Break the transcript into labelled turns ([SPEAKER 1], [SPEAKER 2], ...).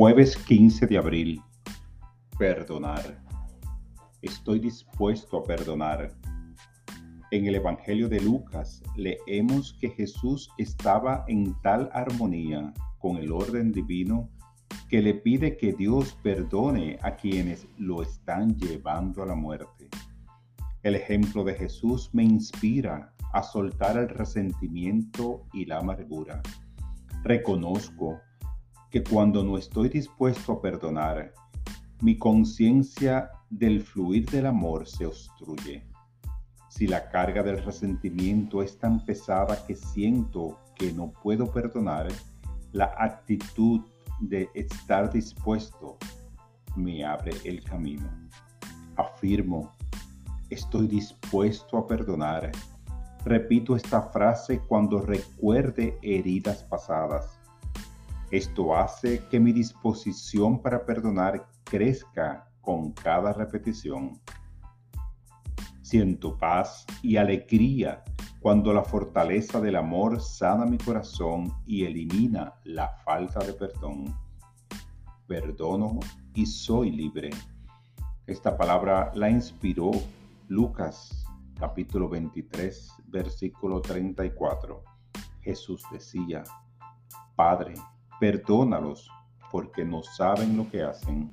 [SPEAKER 1] Jueves 15 de abril. Perdonar. Estoy dispuesto a perdonar. En el Evangelio de Lucas leemos que Jesús estaba en tal armonía con el orden divino que le pide que Dios perdone a quienes lo están llevando a la muerte. El ejemplo de Jesús me inspira a soltar el resentimiento y la amargura. Reconozco que cuando no estoy dispuesto a perdonar, mi conciencia del fluir del amor se obstruye. Si la carga del resentimiento es tan pesada que siento que no puedo perdonar, la actitud de estar dispuesto me abre el camino. Afirmo, estoy dispuesto a perdonar. Repito esta frase cuando recuerde heridas pasadas esto hace que mi disposición para perdonar crezca con cada repetición. Siento paz y alegría cuando la fortaleza del amor sana mi corazón y elimina la falta de perdón. Perdono y soy libre. Esta palabra la inspiró Lucas capítulo 23 versículo 34. Jesús decía, Padre, Perdónalos porque no saben lo que hacen.